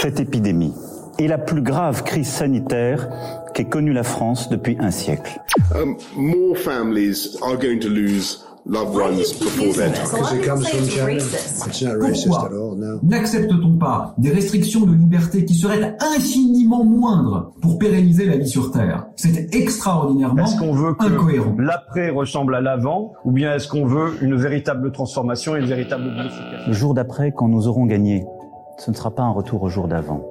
Cette épidémie est la plus grave crise sanitaire qu'ait connue la France depuis un siècle. Um, more families are going to lose loved ones before their time. Pourquoi n'accepte-t-on pas des restrictions de liberté qui seraient infiniment moindres pour pérenniser la vie sur Terre? C'est extraordinairement Est-ce qu'on veut que incohérent. l'après ressemble à l'avant ou bien est-ce qu'on veut une véritable transformation et une véritable modification? Le jour d'après, quand nous aurons gagné, ce ne sera pas un retour au jour d'avant.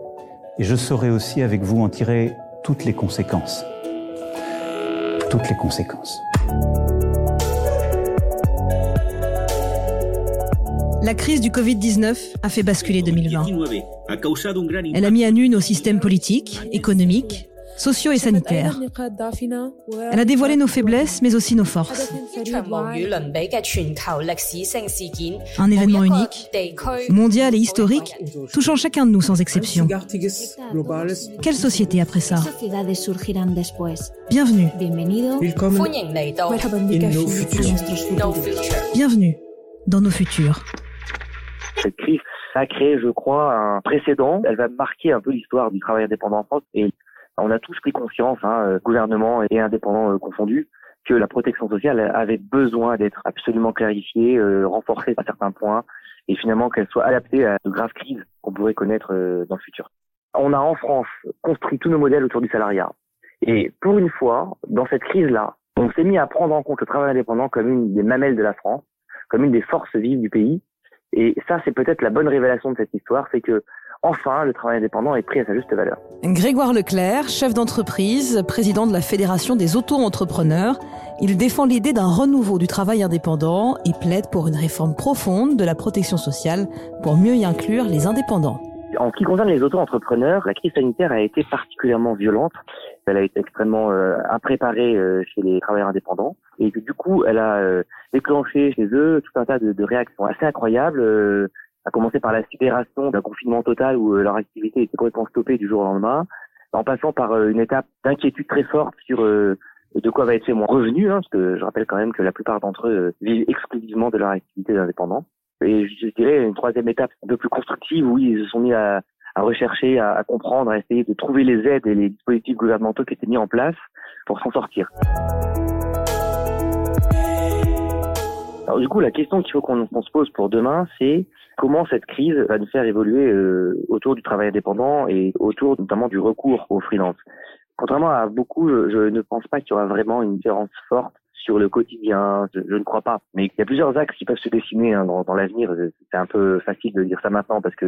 Et je saurai aussi avec vous en tirer toutes les conséquences. Toutes les conséquences. La crise du Covid-19 a fait basculer 2020. Elle a mis à nu nos systèmes politiques, économiques, sociaux et sanitaires. Elle a dévoilé nos faiblesses, mais aussi nos forces. Un événement unique, mondial et historique, touchant chacun de nous sans exception. Quelle société après ça Bienvenue. Bienvenue dans nos futurs. Cette crise a créé, je crois, un précédent. Elle va marquer un peu l'histoire du travail indépendant en France. Et on a tous pris conscience, hein, euh, gouvernement et indépendants euh, confondus, que la protection sociale avait besoin d'être absolument clarifiée, euh, renforcée à certains points, et finalement qu'elle soit adaptée à de graves crises qu'on pourrait connaître dans le futur. On a en France construit tous nos modèles autour du salariat. Et pour une fois, dans cette crise-là, on s'est mis à prendre en compte le travail indépendant comme une des mamelles de la France, comme une des forces vives du pays. Et ça, c'est peut-être la bonne révélation de cette histoire, c'est que enfin, le travail indépendant est pris à sa juste valeur. Grégoire Leclerc, chef d'entreprise, président de la Fédération des auto-entrepreneurs, il défend l'idée d'un renouveau du travail indépendant et plaide pour une réforme profonde de la protection sociale pour mieux y inclure les indépendants. En ce qui concerne les auto-entrepreneurs, la crise sanitaire a été particulièrement violente. Elle a été extrêmement euh, impréparée euh, chez les travailleurs indépendants et que du coup, elle a euh, déclenché chez eux tout un tas de, de réactions assez incroyables. À commencer par la sidération d'un confinement total où euh, leur activité était complètement stoppée du jour au lendemain, en passant par euh, une étape d'inquiétude très forte sur euh, de quoi va être fait mon revenu, hein, parce que je rappelle quand même que la plupart d'entre eux vivent exclusivement de leur activité d'indépendant. Et je dirais une troisième étape un peu plus constructive où ils se sont mis à, rechercher, à comprendre, à essayer de trouver les aides et les dispositifs gouvernementaux qui étaient mis en place pour s'en sortir. Alors du coup, la question qu'il faut qu'on se pose pour demain, c'est comment cette crise va nous faire évoluer euh, autour du travail indépendant et autour notamment du recours au freelance. Contrairement à beaucoup, je, ne pense pas qu'il y aura vraiment une différence forte sur le quotidien. Je, ne crois pas. Mais il y a plusieurs axes qui peuvent se dessiner hein, dans, l'avenir. C'est un peu facile de dire ça maintenant parce que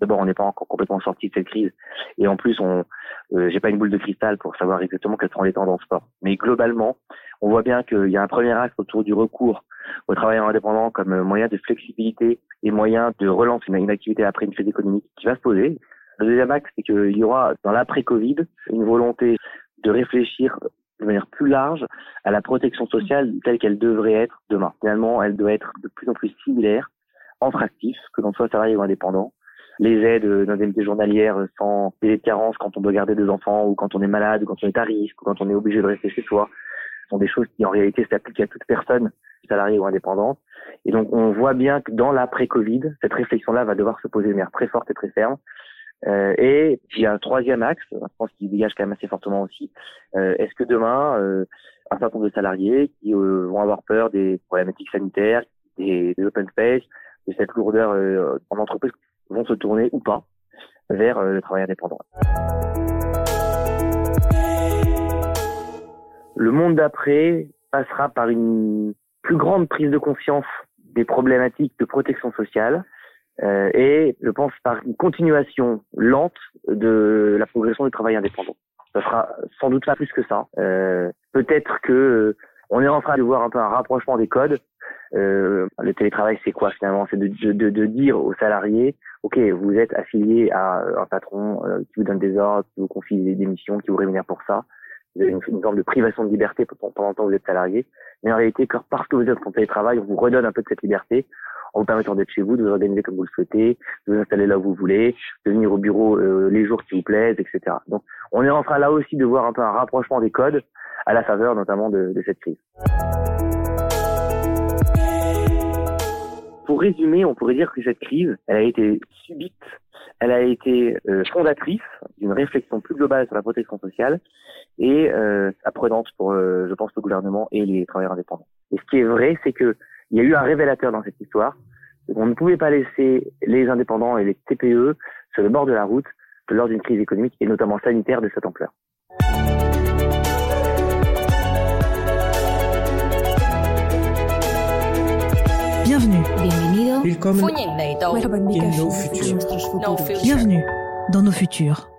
d'abord on n'est pas encore complètement sorti de cette crise et en plus on, euh, j'ai pas une boule de cristal pour savoir exactement quelles seront les tendances fortes. Mais globalement, on voit bien qu'il y a un premier axe autour du recours au travail indépendant comme moyen de flexibilité et moyen de relancer une, activité après une crise économique qui va se poser. Le deuxième axe, c'est qu'il y aura dans l'après-Covid une volonté de réfléchir de manière plus large à la protection sociale telle qu'elle devrait être demain. Finalement, elle doit être de plus en plus similaire entre actifs, que l'on soit salarié ou indépendant. Les aides euh, d'indemnité journalière sans délai de carence quand on doit garder deux enfants ou quand on est malade ou quand on est à risque ou quand on est obligé de rester chez soi sont des choses qui en réalité s'appliquent à toute personne, salariée ou indépendante. Et donc on voit bien que dans l'après-Covid, cette réflexion-là va devoir se poser de manière très forte et très ferme. Euh, et a un troisième axe, je pense qu'il dégage quand même assez fortement aussi. Euh, Est-ce que demain, euh, un certain nombre de salariés qui euh, vont avoir peur des problématiques sanitaires, des, des open space, de cette lourdeur euh, en entreprise, vont se tourner ou pas vers euh, le travail indépendant? Le monde d'après passera par une plus grande prise de conscience des problématiques de protection sociale euh, et je pense par une continuation lente de la progression du travail indépendant. Ça sera sans doute pas plus que ça. Euh, Peut-être que euh, on est en train de voir un peu un rapprochement des codes. Euh, le télétravail, c'est quoi finalement? C'est de, de, de, dire aux salariés, ok, vous êtes affilié à un patron euh, qui vous donne des ordres, qui vous confie des, des missions, qui vous rémunère pour ça. Vous avez une, forme de privation de liberté pendant le temps que vous êtes salarié. Mais en réalité, parce que vous êtes en télétravail, on vous redonne un peu de cette liberté en vous permettant d'être chez vous, de vous organiser comme vous le souhaitez, de vous installer là où vous voulez, de venir au bureau euh, les jours qui vous plaisent, etc. Donc, on est en train là aussi de voir un peu un rapprochement des codes à la faveur notamment de, de cette crise. Pour résumer, on pourrait dire que cette crise, elle a été subite, Elle a été euh, fondatrice d'une réflexion plus globale sur la protection sociale et euh, apprenante pour, euh, je pense, le gouvernement et les travailleurs indépendants. Et ce qui est vrai, c'est que il y a eu un révélateur dans cette histoire. On ne pouvait pas laisser les indépendants et les TPE sur le bord de la route lors d'une crise économique et notamment sanitaire de cette ampleur. Bienvenue. Bienvenue dans nos futurs.